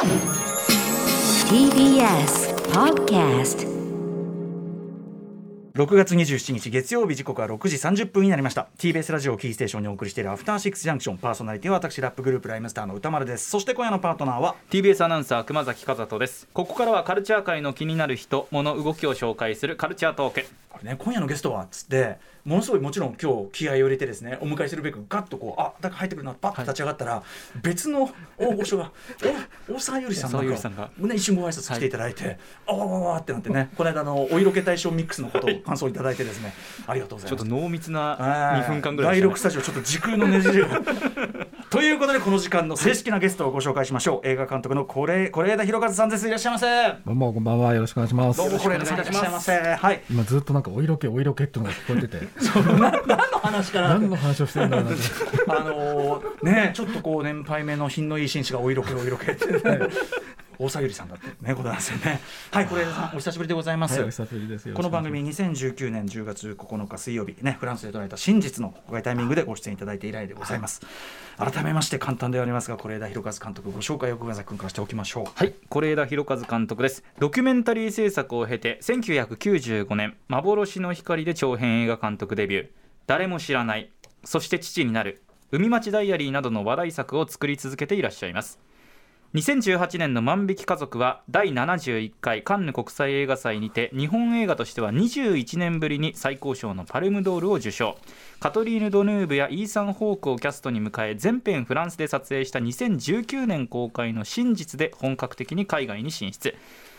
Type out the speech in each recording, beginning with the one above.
TBS Podcast 6月27日月曜日時刻は6時30分になりました。TBS ラジオキーステーションにお送りしているアフターシックスジャンクション。パーソナリティは私ラップグループライムスターの歌丸です。そして今夜のパートナーは TBS アナウンサー熊崎和人です。ここからはカルチャー界の気になる人物動きを紹介するカルチャートークこれね今夜のゲストはっつってものすごいもちろん今日気合を入れてですねお迎えするべくガッとこうあだから入ってくるなパッと立ち上がったら、別の大御所が お大沢ゆりさんがさんが。ね、一瞬ご挨拶来ていただいて、あわわわわってなってねこの間のお色気大賞ミックスのことを感想いただいてですねありがとうございます。ちょっと濃密なはい。2分間ぐらい第6でしたねスタジオちょっと時空のねじれがということでこの時間の正式なゲストをご紹介しましょう。映画監督の是是枝裕和さんです。いらっしゃいませ。どうもこんばんは。よろしくお願いします。どうも是枝さんいらっしゃいませはい。今ずっとなんかお色気お色気っていうのが聞こえてて。何の話かな何の話をしてるんだろうなあのーねちょっとこう年配目の品のいい紳士がお色気お色気って、ね、大沢ゆりさんだってねことなんですよね。はい是枝さんお久しぶりでございます、はいお久しぶりです。この番組2019年10月9日水曜日ねフランスで捉えた真実の公開タイミングでご出演いただいて以来でございます、改めまして簡単ではありますが是枝裕和監督ご紹介を熊崎君からしておきましょう。はい。是枝裕和監督です。ドキュメンタリー制作を経て1995年幻の光で長編映画監督デビュー。誰も知らないそして父になる海町ダイアリーなどの話題作を作り続けていらっしゃいます2018年の万引き家族は第71回カンヌ国際映画祭にて日本映画としては21年ぶりに最高賞のパルムドールを受賞。カトリーヌ・ドヌーブやイーサン・ホークをキャストに迎え全編フランスで撮影した2019年公開の真実で本格的に海外に進出。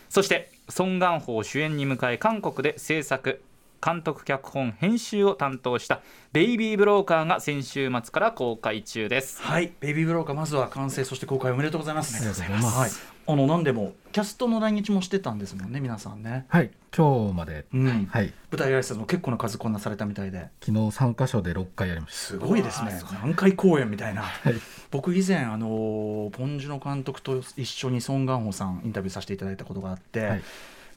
そしてソン・ガンホを主演に迎え韓国で制作。監督脚本編集を担当した「ベイビー・ブローカー」が先週末から公開中です。はい。ベイビーブローカーまずは完成そして公開おめでとうございます。ありがとうございます。はい。あの何でもキャストの来日もしてたんですもんね皆さんね。はい。今日まで、うん。はい。舞台挨拶も結構な数こんなされたみたいで。昨日3箇所で6回やりましすごいですね。何回公演みたいな。たはい。僕以前あのポン・ジュノ監督と一緒にソン・ガンホさんインタビューさせていただいたことがあって、はい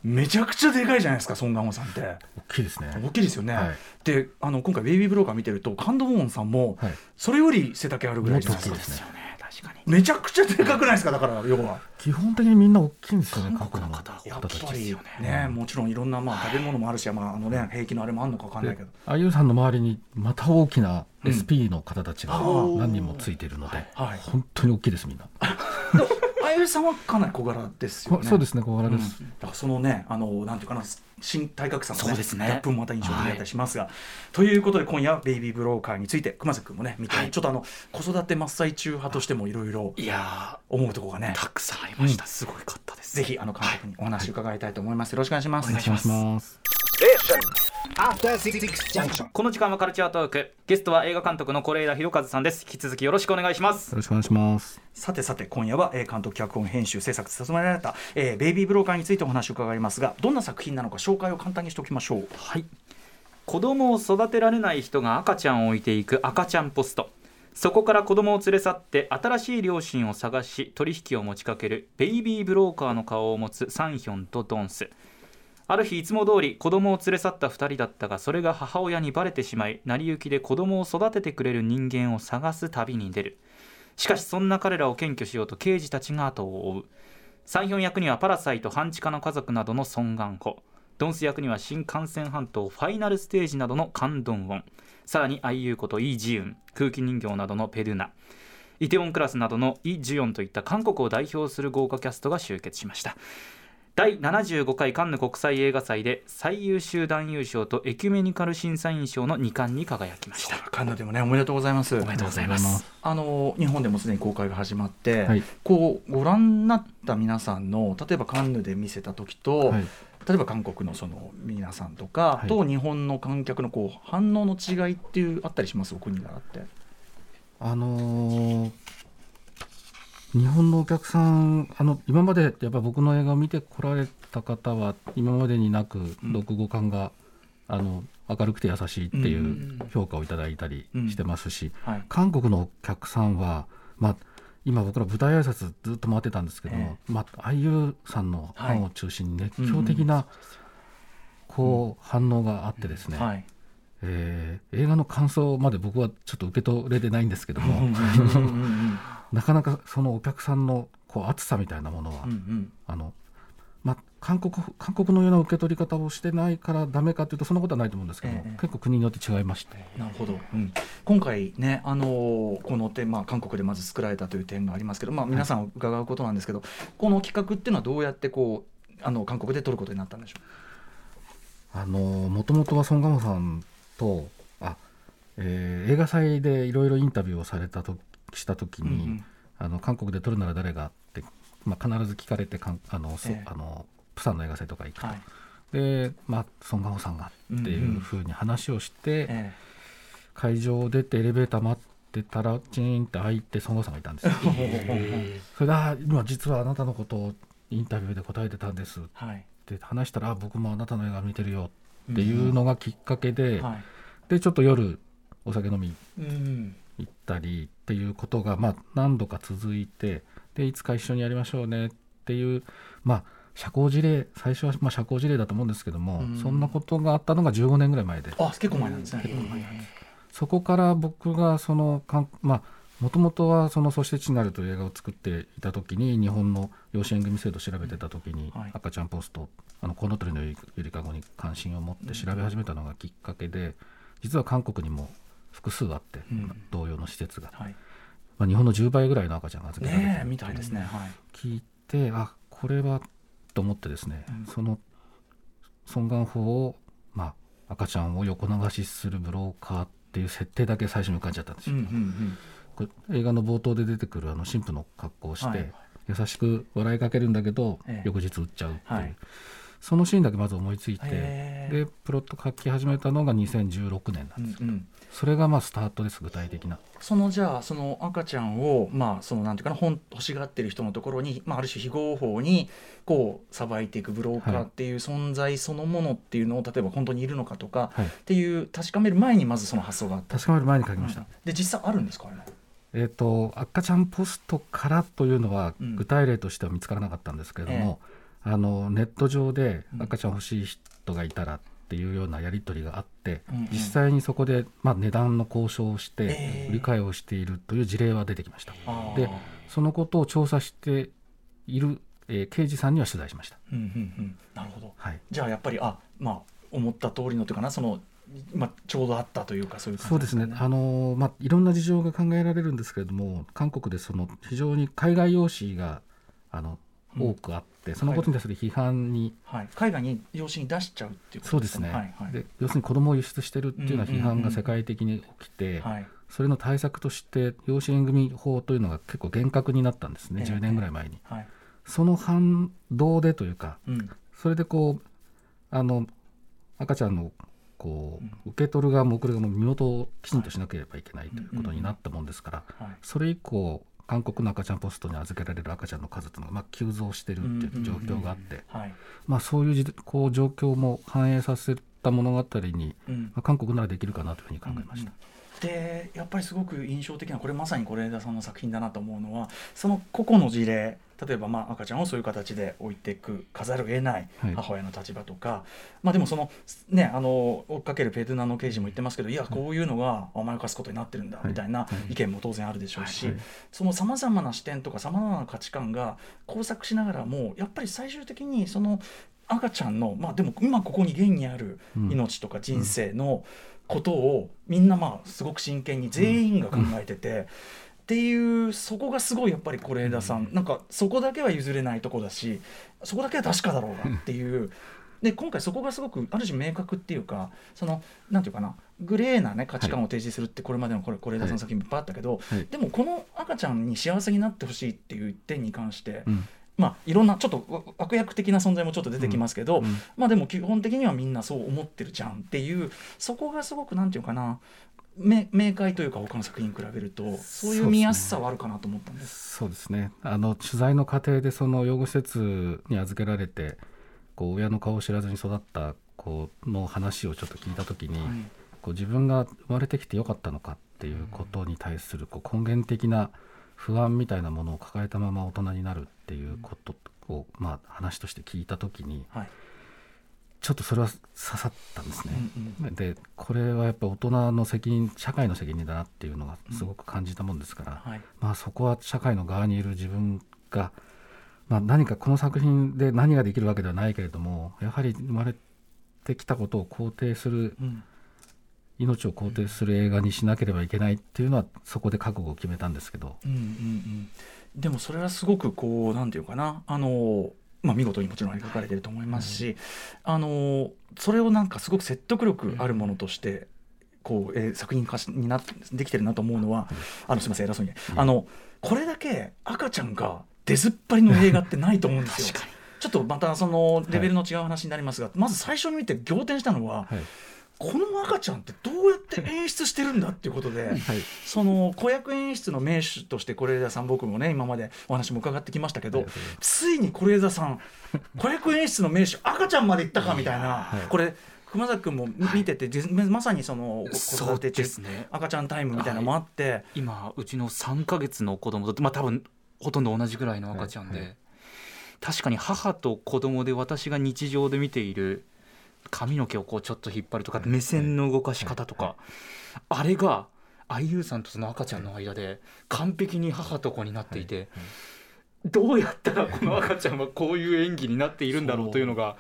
めちゃくちゃでかいじゃないですかソン・ガンホさんって。大きいですね。大きいですよね、はい。であの今回「ベイビー・ブローカー」見てるとカンド・ウォーンさんもはい。それより背丈あるぐらいじゃないですかもっと大きいですね。確かに。めちゃくちゃでかくないですかだから要は。基本的にみんな大きいんですよね韓国の各方やっぱり。ねもちろんいろんなまあ食べ物もあるし、まああのね、兵器のあれもあるのか分かんないけど。であゆうさんの周りにまた大きなうん。SP の方たちがうん何人もついているので、はい。本当に大きいですみんな、あ ゆりさんはかなり小柄ですよね。そうですね小柄です、うん。だからそのねあのなんていうかな身体格差の、ね、そうですね。ギャップもまた印象的だったりしますが、ということで今夜はベイビーブローカーについて熊崎君もね見て、はい。ちょっとあの子育て真っ最中派としてもいろいろいや思うところがねーたくさんありました、うん。すごいかったです。ぜひあの監督にお話伺いたいと思います、よろしくお願いします。お願いします。Junction. この時間はカルチャートーク。ゲストは映画監督の是枝裕和さんです。引き続きよろしくお願いします。よろしくお願いします。さてさて今夜は、えー監督脚本編集制作で務められた、えーベイビーブローカーについてお話を伺いますがどんな作品なのか紹介を簡単にしておきましょう。はい。子供を育てられない人が赤ちゃんを置いていく赤ちゃんポスト。そこから子供を連れ去って新しい両親を探し取引を持ちかけるベイビーブローカーの顔を持つサンヒョンとドンスある日いつも通り子供を連れ去った2人だったがそれが母親にバレてしまい成り行きで子供を育ててくれる人間を探す旅に出る。しかしそんな彼らを検挙しようと刑事たちが後を追う。サンヒョン役にはパラサイト半地下の家族などのソン・ガンホドンス役には新幹線半島ファイナルステージなどのカン・ドンウォンさらに IU ことイ・ジウン。空気人形などのペルナ。イテウォンクラスなどのイ・ジュヨンといった韓国を代表する豪華キャストが集結しました。第75回カンヌ国際映画祭で最優秀男優賞とエキュメニカル審査員賞の2冠に輝きました。カンヌでもねおめでとうございます。おめでとうございます。あの日本でもすでに公開が始まって、はい。こうご覧になった皆さんの例えばカンヌで見せた時と、はい。例えば韓国のその皆さんとか、はい。と日本の観客のこう反応の違いっていうあったりします？お国柄って。あのー日本のお客さんあの今までやっぱ僕の映画を見てこられた方は今までになくん。読語感が、あの明るくて優しいっていう評価をいただいたりしてますし、はい。韓国のお客さんは、まあ、今僕ら舞台挨拶ずっと回ってたんですけども、まあ、IU さんのファンを中心に熱狂的な、こう反応があってですね、はい。えー映画の感想まで僕はちょっと受け取れてないんですけども、うんうんうんうんなかなかそのお客さんのこう熱さみたいなものは、うんうん。あのまあ、韓国韓国のような受け取り方をしてないからダメかというとそんなことはないと思うんですけども、ええ。結構国によって違いまして。なるほど、うん。今回ね、あのーこの点、まあ、韓国でまず作られたという点がありますけど、まあ、皆さん伺うことなんですけど、この企画っていうのはどうやってこうあの韓国で撮ることになったんでしょあのもともとはソン・ガンホさんとあ、えー映画祭でいろいろインタビューをされたとした時う、に、あの韓国で撮るなら誰がって、まあ、必ず聞かれてかんあの、そええ。あのプサンの映画祭とか行くと、はい。で、まあ、ソン・ガンホさんがっていうふうに話をして、え会場を出てエレベーター待ってたらチーンって開いてソン・ガンホさんがいたんですよ。それであ今実はあなたのことをインタビューで答えてたんです。っはい。て話したらあ僕もあなたの映画見てるよっていうのがきっかけで、はい。でちょっと夜お酒飲みうん行ったりっていうことが、まあ、何度か続いてでいつか一緒にやりましょうねっていうまあ社交辞令最初はまあ社交辞令だと思うんですけども、うん。そんなことがあったのが15年ぐらい前で。あ結構前なんですね。結構前はいはいそこから僕がそのかんまあもともとはその「そして地になる」という映画を作っていた時に日本の養子縁組制度を調べてた時に、はい。赤ちゃんポストあのコウノトリのゆりかごに関心を持って調べ始めたのがきっかけで実は韓国にも複数あって、うん。同様の施設が、はい。まあ、日本の10倍ぐらいの赤ちゃんが預けられてるみたいですね。はい。聞いてあこれはと思ってですね、うん。その尊願法を、まあ、赤ちゃんを横流しするブローカーっていう設定だけ最初に浮かんじゃったんですよ。うんうんこれ映画の冒頭で出てくるあの神父の格好をして、はい。優しく笑いかけるんだけど、ええ。翌日撃っちゃうっていう、はいそのシーンだけまず思いついてでプロット書き始めたのが2016年なんです、うんうん。それがまあスタートです具体的な。そのじゃあその赤ちゃんをまあそのなんていうかな本欲しがってる人のところに、まあ、ある種非合法にこうさばいていくブローカーっていう存在そのものっていうのを例えば本当にいるのかとかはい。っていう確かめる前にまずその発想があった。確かめる前に書きました、うん。で実際あるんですかあれ？えー、と赤ちゃんポストからというのはうん。具体例としては見つからなかったんですけれども、あのネット上でうん。赤ちゃん欲しい人がいたらっていうようなやり取りがあって、うんうん。実際にそこで、まあ、値段の交渉をしえてえ売り買いをしているという事例は出てきました、あーでそのことを調査している、えー刑事さんには取材しました、うんうんうん。なるほど。はい、じゃあやっぱりあまあ思った通りのというかなその、まあ、ちょうどあったというかそういう感じそうですね、あのーまあ、いろんな事情が考えられるんですけれども、韓国でその非常に海外用紙があのうん。多くあって、そのことに対する批判に、はい、海外に養子に出しちゃうっていうことそうですね、はいはい。で要するに子供を輸出してるっていうような批判が世界的に起きて、はい。それの対策として、養子縁組法というのが結構厳格になったんですね、ええ10年ぐらい前に。はい。その反動でというか、うん。それでこう、あの赤ちゃんのこう受け取る側も送る側も身元をきちんとしなければいけないということになったもんですから、はい。それ以降、韓国の赤ちゃんポストに預けられる赤ちゃんの数というのがまあ急増してるっていう状況があって、はい。まあ、そういうじこう状況も反映させた物語に、うん。まあ、韓国ならできるかなというふうに考えました。でやっぱりすごく印象的なこれまさに是枝さんの作品だなと思うのはその個々の事例例えばまあ赤ちゃんをそういう形で置いていく飾るを得ないはい。母親の立場とか、まあでもそのねあの追っかけるペドゥナの刑事も言ってますけどいやこういうのが甘やかすことになってるんだはい。みたいな意見も当然あるでしょうし、はい。そのさまざまな視点とかさまざまな価値観が交錯しながらもやっぱり最終的にその赤ちゃんのまあでも今ここに現にあるうん。命とか人生のことをみんなまあすごく真剣に全員が考えてて。っていうそこがすごいやっぱり是枝さん、なんかそこだけは譲れないとこだしそこだけは確かだろうなっていう。で今回そこがすごくある種明確っていうかそのなんていうかなグレーな、ね、価値観を提示するってこれまでのこれ是枝さんの作品いっぱいあったけど、はい。でもこの赤ちゃんに幸せになってほしいっていう点に関して、うん。まあいろんなちょっとわ悪役的な存在もちょっと出てきますけど、うん。まあでも基本的にはみんなそう思ってるじゃんっていうそこがすごくなんていうかなめ明快というか他の作品に比べるとそういう見やすさはあるかなと思ったんです。そうですね。あの取材の過程でその養護施設に預けられてこう親の顔を知らずに育った子の話をちょっと聞いた時に、はい。こう自分が生まれてきてよかったのかっていうことに対するこう根源的な不安みたいなものを抱えたまま大人になるっていうことを、まあ、話として聞いた時にはいちょっとそれは刺さったんですね。うんうん。でこれはやっぱ大人の責任社会の責任だなっていうのがすごく感じたもんですから、はい。まあ、そこは社会の側にいる自分が、まあ、何かこの作品で何ができるわけではないけれどもやはり生まれてきたことを肯定するうん。命を肯定する映画にしなければいけないっていうのはそこで覚悟を決めたんですけど、うんうんうん、でもそれはすごくこうなんていうかな。あの、まあ、見事にもちろん描かれてると思いますし、あのそれをなんかすごく説得力あるものとして。こうえー作品化しになできてるなと思うのは、あのすみません偉そうに、あのこれだけ赤ちゃんが出ずっぱりの映画ってないと思うんですよ。ちょっとまたそのレベルの違う話になりますが、まず最初に見て仰天したのは、はいこの赤ちゃんってどうやって演出してるんだっていうことで、はい。その子役演出の名手として是枝さん僕もね今までお話も伺ってきましたけどついに是枝さん子役演出の名手赤ちゃんまでいったかみたいな、はい。これ熊崎君も見見てて、じまさにその子育て中ですね赤ちゃんタイムみたいなのもあって、今うちの3ヶ月の子供とまあ多分ほとんど同じぐらいの赤ちゃんで、はい。は確かに母と子供で私が日常で見ている髪の毛をこうちょっと引っ張るとか目線の動かし方とか、あれが IU さんとその赤ちゃんの間で完璧に母と子になっていて、どうやったらこの赤ちゃんはこういう演技になっているんだろうというのが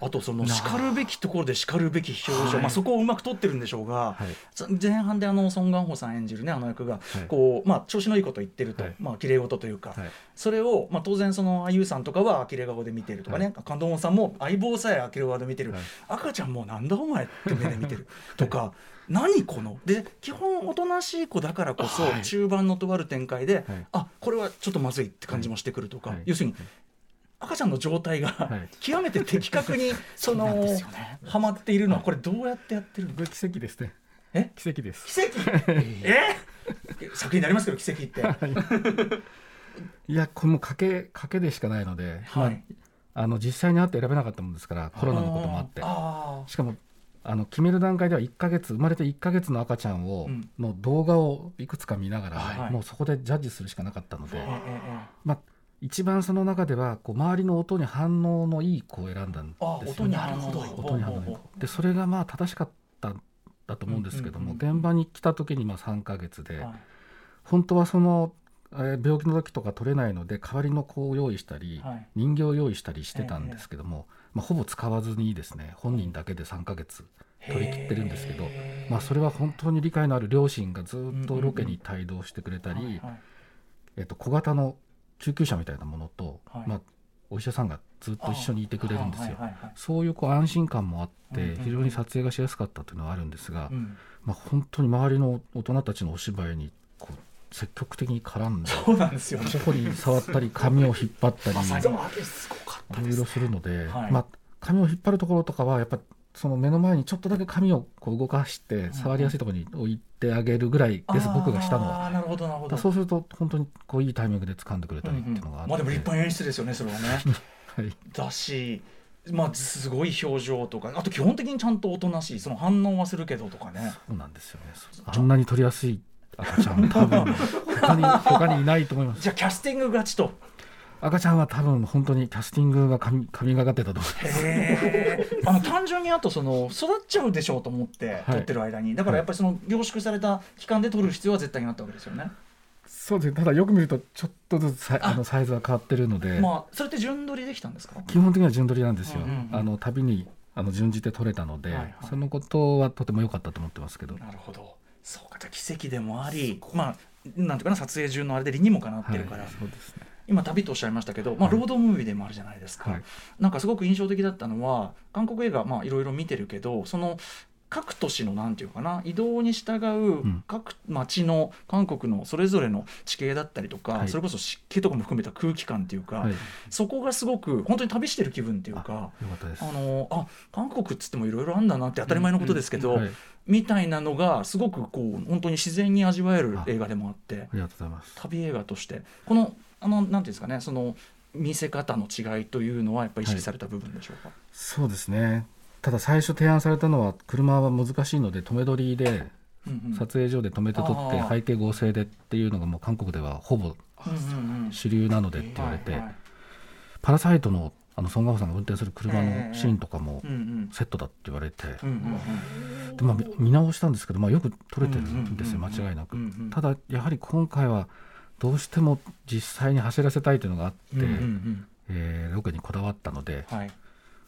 あとそのしかるべきところでしかるべき表情、はい。まあ、そこをうまく撮ってるんでしょうが、はい。前半であのソン・ガンホさん演じるねあの役が、はい。こうまあ、調子のいいこと言ってると、はい。まあ綺麗事というか、はい。それを、まあ、当然その IU さんとかは呆れ顔で見てるとかね、感動さんも相棒さえ呆れ顔で見てる、はい。赤ちゃんもなんだお前って目で見てるとか何この？で基本おとなしい子だからこそ、はい。中盤のとある展開で、はい。あこれはちょっとまずいって感じもしてくるとか、はい。要するに赤ちゃんの状態が、はい。極めて的確に そのはまっているのはこれどうやってやってるの？奇跡ですね。え？奇跡です。奇跡？え？作品になりますけど奇跡って。い。やこれも賭け賭けでしかないので、はい。まあ、あの実際に会って選べなかったもんですからコロナのこともあって。あしかもあの決める段階では1ヶ月生まれて1ヶ月の赤ちゃんを、うん。の動画をいくつか見ながら、はい。もうそこでジャッジするしかなかったので、まあ、一番その中ではこう周りの音に反応のいい子を選んだんですあよね。音に反応。のいい音に反応のいい子。でそれがまあ正しかったんだと思うんですけども、現場に来た時にまあ3ヶ月で、はい。本当はその、えー病気の時とか取れないので代わりの子を用意したり、はい。人形を用意したりしてたんですけども、まあ、ほぼ使わずにですね本人だけで3ヶ月取り切ってるんですけど、まあ、それは本当に理解のある両親がずっとロケに帯同してくれたり、えっと、小型の救急車みたいなものと、はい。まあ、お医者さんがずっと一緒にいてくれるんですよ。あはいはいはい。そういうこう安心感もあって、非常に撮影がしやすかったというのはあるんですが、うん。まあ、本当に周りの大人たちのお芝居にこう積極的に絡んでそうなんですよね。そこに触ったり髪を引っ張ったりいろいろするので、はい。まあ、髪を引っ張るところとかはやっぱその目の前にちょっとだけ髪をこう動かして触りやすいところに置いてあげるぐらいです、僕がしたのは。なるほどなるほど。そうすると本当にこういいタイミングで掴んでくれたりっていうのがあって、まあでも立派な演出ですよねそれはね。はい。だしまあすごい表情とか。あと基本的にちゃんとおとなしい。その反応はするけどとかね。そうなんですよね。あんなに取りやすい赤ちゃん多分他に他にいないと思います。じゃあキャスティング勝ちと赤ちゃんは多分本当にキャスティングが神神がかってたと思います。あの単純にあとその育っちゃうでしょうと思って撮ってる間に、だからやっぱりその凝縮された期間で撮る必要は絶対にあったわけですよね、そうですね。ただよく見るとちょっとずつさあ。あのサイズが変わってるので、まあそれって順撮りできたんですか？基本的には順取りなんですよ、あの旅にあの順次で取れたので、はいはい。そのことはとても良かったと思ってますけど、なるほど。そうか奇跡でもありまあなんていうかな撮影中のあれで理にもかなってるから、はいそうですね今旅とおっしゃいましたけど、まあ、はい。ロードムービーでもあるじゃないですか、はい。なんかすごく印象的だったのは韓国映画まあいろいろ見てるけどその各都市のなんていうかな移動に従うん。各町の韓国のそれぞれの地形だったりとか、はい。それこそ湿気とかも含めた空気感っていうか、はい。そこがすごく本当に旅してる気分っていうかあのあ韓国っつってもいろいろあんだなって当たり前のことですけど、はい、みたいなのがすごくこう本当に自然に味わえる映画でもあってありがとうございます。旅映画として。このあのなんていうんですかねその見せ方の違いというのはやっぱり意識された部分でしょうか、そうですね。ただ最初提案されたのは車は難しいので止め撮りで撮影所で止めて撮って背景合成でっていうのがもう韓国ではほぼ主流なのでって言われて、はいはいパラサイトのあのソン・ガホさんが運転する車ええのシーンとかもセットだって言われて、でまあ、見見直したんですけど、まあ、よく撮れてるんですよ、間違いなく、ただやはり今回はどうしても実際に走らせたいというのがあって、うんうんうん。えーロケにこだわったので、はい。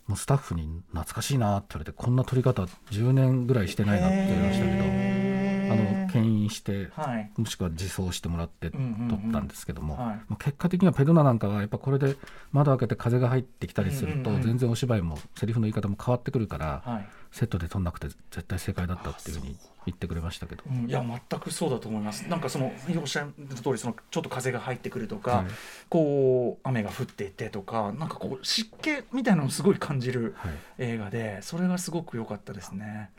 もうスタッフに懐かしいなって言われてこんな撮り方10年ぐらいしてないなって言われましたけど、の牽引してはい。もしくは自走してもらって撮うんうんうんったんですけども、はい。まあ結果的にはペドナなんかはやっぱこれで窓開けて風が入ってきたりするとうんうんうん。全然お芝居もセリフの言い方も変わってくるからはい。セットで撮んなくて絶対正解だったっていうふうに言ってくれましたけど。うん。いや全くそうだと思います。なんかそのおっしゃる通りそのちょっと風が入ってくるとか、はい。こう雨が降っていてとかなんかこう湿気みたいなのをすごい感じるはい。映画でそれがすごく良かったですね。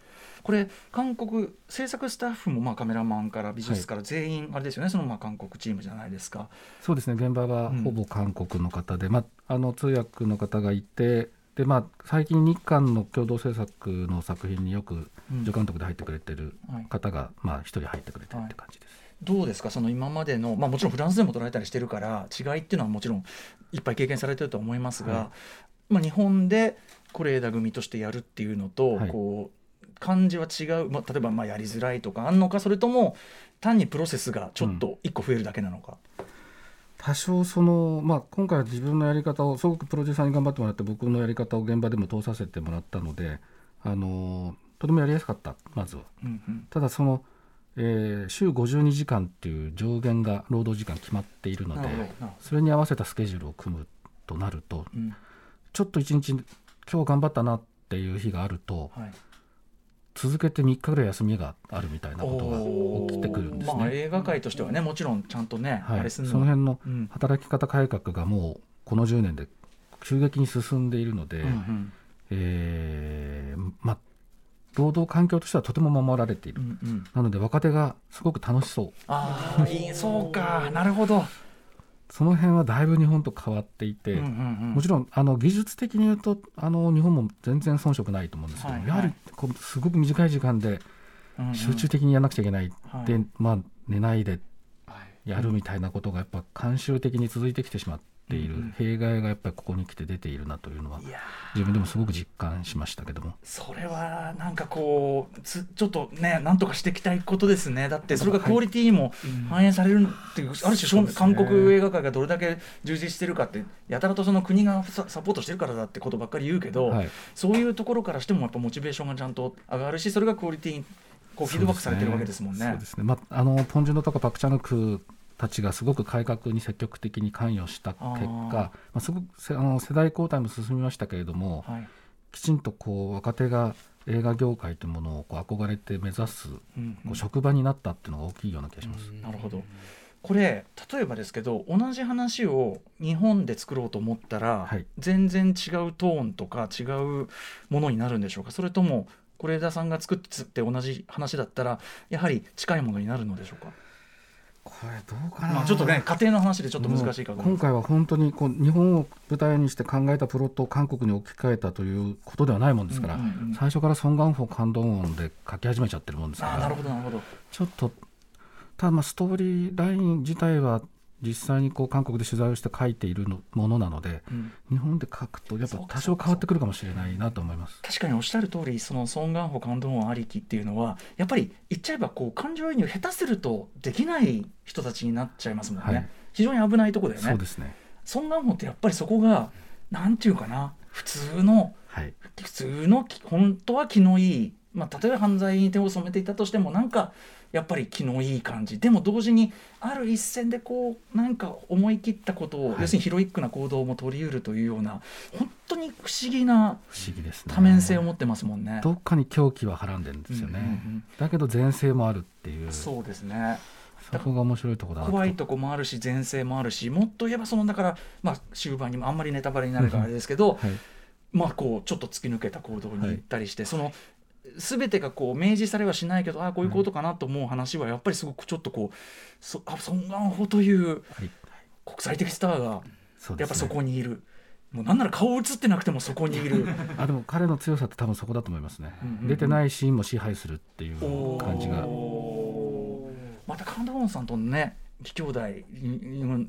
これ韓国制作スタッフもまあカメラマンから美術から全員あれですよね、そのまあ韓国チームじゃないですか。そうですね現場はほぼ韓国の方で、まあ、あの通訳の方がいてで、まあ、最近日韓の共同制作の作品によくうん。助監督で入ってくれてるはい。方がまあ一人入ってくれてるって感じです。どうですかその今までの、まあ、もちろんフランスでも捉えたりしてるから違いっていうのはもちろんいっぱい経験されてると思いますが、はまあ、日本で是枝組としてやるっていうのと、はい。こう感じは違う、まあ、例えばまあやりづらいとかあんのかそれとも単にプロセスがちょっと一個増えるだけなのか？多少その、まあ、今回は自分のやり方をすごくプロデューサーに頑張ってもらって僕のやり方を現場でも通させてもらったのであのとてもやりやすかった。まずは。うんうん。ただその、えー週52時間っていう上限が労働時間決まっているのでそれに合わせたスケジュールを組むとなるとうんちょっと一日今日頑張ったなってい。う日があ。るとはい続けて3日ぐらい休みがあるみたいなことが起きてくるんですまあ、ね。映画界としてはねもちろんちゃんとね、はい、あれすそるの辺のうん。働き方改革がもうこの10年で急激に進んでいるので、うんうん。えーまあ、労働環境としてはとても守られている、うんうん。なので若手がすごく楽しそう。ああそうか。なるほど、その辺はだいぶ日本と変わっていて、うんうんうん。もちろんあの技術的に言うとあの日本も全然遜色ないと思うんですけど、はいはい。やはりこうすごく短い時間でうんうん。集中的にやらなくちゃいけない、はい。で、まあ、寝ないでやるみたいなことがやっぱ慣習的に続いてきてしまっている、弊害がやっぱりここに来て出ているなというのは自分でもすごく実感しましたけども。それはなんかこうつちょっとねなんとかしていきたいことですね。だってそれがクオリティにも反映されるっていう、ある種韓国映画界がどれだけ充実してるかってやたらとその国がササポートしてるからだってことばっかり言うけど、はい。そういうところからしてもやっぱモチベーションがちゃんと上がるしそれがクオリティにこうフィードバックされてるわけですもんね。そうですね。まああのポン・ジュノとかパク・チャヌクたちがすごく改革に積極的に関与した結果、まあすごくせあの世代交代も進みましたけれども、はい。きちんとこう若手が映画業界というものをこう憧れて目指すこうんうん。う職場になったっていうのが大きいような気がします。なるほど。これ例えばですけど同じ話を日本で作ろうと思ったら、はい。全然違うトーンとか違うものになるんでしょうか？それとも是枝さんが作って同じ話だったらやはり近いものになるのでしょうか、これどうかな、まあ、ちょっとね家庭の話でちょっと難しいかと今回は本当にこう日本を舞台にして考えたプロットを韓国に置き換えたということではないもんですから、うんうんうん。最初からソン・ガンホ感動音で書き始めちゃってるもんですかああなるらほどなるほど。ちょっとただまあストーリーライン自体は実際にこう韓国で取材をして書いているのものなのでうん日本で書くとやっぱ多少変わってくるかもしれないなと思います。確かにおっしゃる通りそのソン・ガンホ感動音ありきっていうのはやっぱり言っちゃえばこう感情移入下手するとできない人たちになっちゃいますもんね、はい非常に危ないとこだよねそうですね。ソン・ガンホってやっぱりそこがなんていうかな普通のはい。普通のき本当は気のいい、まあ、例えば犯罪に手を染めていたとしてもなんかやっぱり気のいい感じでも同時にある一線でこうなんか思い切ったことを、はい要するにヒロイックな行動も取りうるというような本当に不思議な不思議ですね。多面性を持ってますもんね。どっかに狂気ははらんでるんですよね。うんうんうんだけど前世もあるっていうそそうですねこが面白いところだ怖いとこもあるし前世もあるしもっと言えばそのだから、まあ、終盤にもあんまりネタバレになるからあれですけど、はい。まあこうちょっと突き抜けた行動に行ったりして、その全てがこう明示されはしないけどああこういうことかなと思う話はやっぱりすごくちょっとこうそあソン・ガンホというはい。国際的スターがやっぱそこにいる。もうなんなら顔映ってなくてもそこにいる。あでも彼の強さって多分そこだと思いますね、うんうんうん。出てないシーンも支配するっていう感じが。またカンダウンさんとのね義兄弟い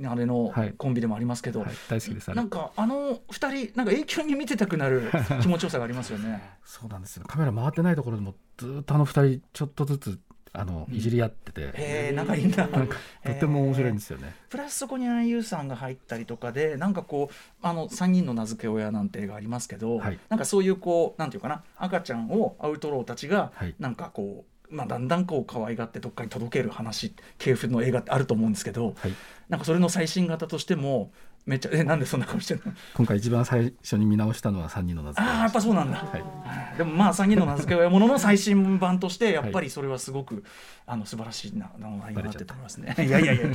あれのはい。コンビでもありますけど、はい、大好きですなんかあの二人なんか永久に見てたくなる気持ちよさがありますよね。そうなんですよ。カメラ回ってないところでもずっとあの二人ちょっとずつあのいじり合ってて、へえ仲いいんだ。なんかとても面白いんですよね。プラスそこに IU さんが入ったりとかでなんかこうあの3人の名付け親なんて映画ありますけど、はい。なんかそういうこうなんていうかな赤ちゃんをアウトローたちがはい。なんかこう、まあ、だんだんこう可愛がってどっかに届ける話系譜の映画ってあると思うんですけど、はい、なんかそれの最新型としてもめっちゃえなんでそんな顔してるの？今回一番最初に見直したのは3人の名付け。ああやっぱそうなんだ、はい。でもまあ3人の名付け親ものの最新版としてやっぱりそれはすごく、あの素晴らしいなな内容になってると思いますね。いやいやいや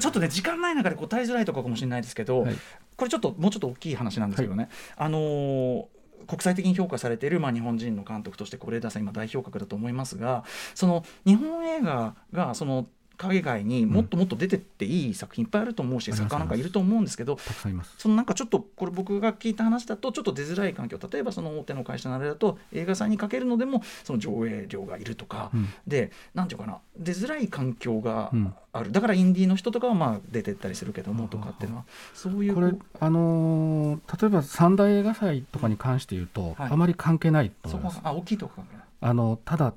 ちょっとね時間ない中で答えづらいところかもしれないですけど、はい。これちょっともうちょっと大きい話なんですけどね、あのー国際的に評価されている、まあ、日本人の監督として是枝さん今代表格だと思いますがその日本映画がその海外にもっともっと出てっていい作品いっぱいあると思うし、あります作家なんかいると思うんですけどたくさんいます。そのなんかちょっとこれ僕が聞いた話だとちょっと出づらい環境例えばその大手の会社のあれだと映画祭にかけるのでもその上映料がいるとか、うんでなんていうかな出づらい環境がうんある、だからインディーの人とかはまあ出てったりするけどもとかっていうのはそういうこれあのー例えば三大映画祭とかに関して言うと、はいあまり関係ないと思います。があ大きいとこ関係ない。あのただ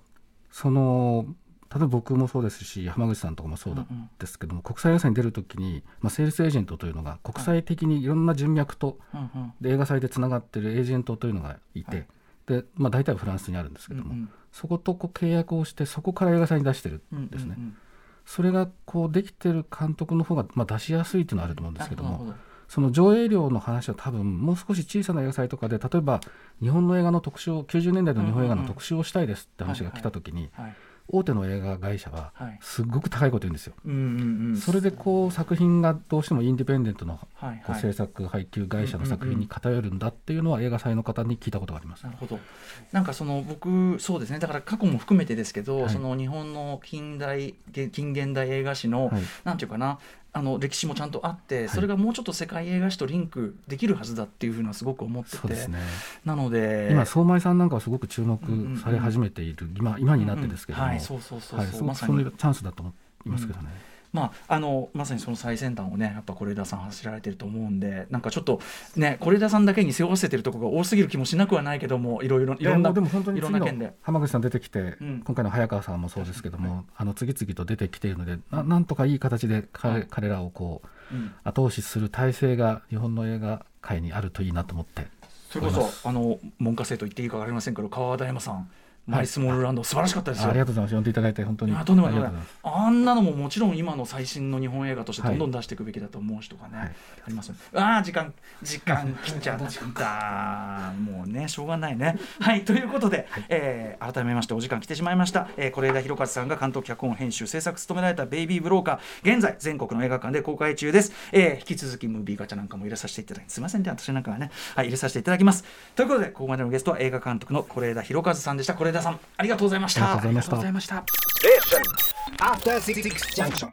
その例えば僕もそうですし浜口さんとかもそうですけども、国際映画祭に出るときに、まあ、セールスエージェントというのが国際的にいろんな人脈と、うんうん。で映画祭でつながってるエージェントというのがいて、はい。でまあ、大体はフランスにあるんですけども、うんそことこう契約をしてそこから映画祭に出してるうんんですね。うんうんそれがこうできてる監督の方がまあ出しやすいというのはあると思うんですけどもその上映料の話は多分もう少し小さな映画祭とかで例えば日本の映画の特集を90年代の日本映画の特集をしたいですって話が来た時にはい大手の映画会社ははい。すっごく高いこと言うんですよ。うんうんうん。それでこう作品がどうしてもインディペンデントのはい制作配給会社の作品に偏るんだっていうのは映画祭の方に聞いたことがあります。な。るほど。なんかその僕そうですね。だから過去も含めてですけど、はい。その日本の近代げ近現代映画史の、はい。なんていうかなあの歴史もちゃんとあって、い。それがもうちょっと世界映画史とリンクできるはずだっていうふうなすごく思ってて、そうですね。なので今相米さんなんかはすごく注目され始めている今今になってですけども、うんうんはいそうそうそうそチャンスだと思いますけどね。まあ、あのまさにその最先端をねやっぱ是枝さん走られてると思うんでなんかちょっとね是枝さんだけに背負わせてるところが多すぎる気もしなくはないけどもいろいろいろんなでも本当にいろん次で。浜口さん出てきて、うん。今回の早川さんもそうですけども、あの次々と出てきているのでななんとかいい形で彼,、はい。彼らをこううん。後押しする体制が日本の映画界にあるといいなと思ってそれこそあの文科生と言っていいか分かりませんけど川田山さんマイスモールランド、素晴らしかったですよ。あありがとうございます。呼んでいただいて本当に。いやとんでもない。あんなのももちろん今の最新の日本映画としてどんどん出していくべきだと思う人がね、はい。ありますよね。ああ時間時間切っちゃったもうねしょうがないね。はいということで、えー改めましてお時間来てしまいました。是、えー、是枝裕和さんが監督脚本編集制作務められた「ベイビー・ブローカー」現在全国の映画館で公開中です、えー引き続きムービーガチャなんかも入れさせていただきすみませんね私なんかはね、はい、入れさせていただきます。ということでここまでのゲストは映画監督の是枝裕和さんでした。是枝さんありがとうございました。ありがとうございました。あ